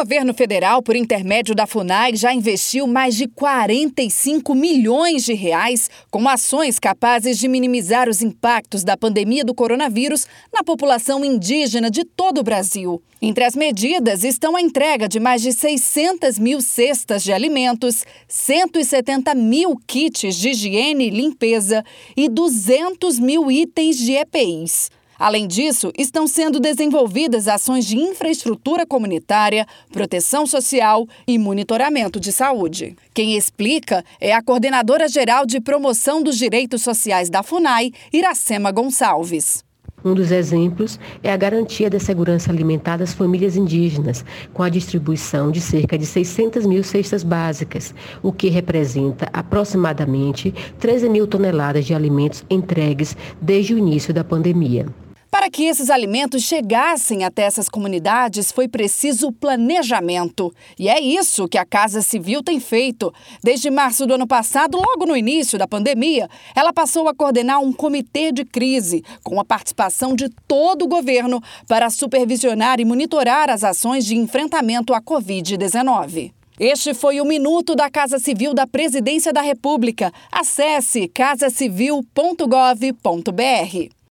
governo federal, por intermédio da FUNAI, já investiu mais de 45 milhões de reais com ações capazes de minimizar os impactos da pandemia do coronavírus na população indígena de todo o Brasil. Entre as medidas estão a entrega de mais de 600 mil cestas de alimentos, 170 mil kits de higiene e limpeza e 200 mil itens de EPIs. Além disso, estão sendo desenvolvidas ações de infraestrutura comunitária, proteção social e monitoramento de saúde. Quem explica é a coordenadora geral de promoção dos direitos sociais da FUNAI, Iracema Gonçalves. Um dos exemplos é a garantia da segurança alimentar das famílias indígenas, com a distribuição de cerca de 600 mil cestas básicas, o que representa aproximadamente 13 mil toneladas de alimentos entregues desde o início da pandemia. Para que esses alimentos chegassem até essas comunidades, foi preciso planejamento. E é isso que a Casa Civil tem feito. Desde março do ano passado, logo no início da pandemia, ela passou a coordenar um comitê de crise, com a participação de todo o governo, para supervisionar e monitorar as ações de enfrentamento à Covid-19. Este foi o Minuto da Casa Civil da Presidência da República. Acesse casacivil.gov.br.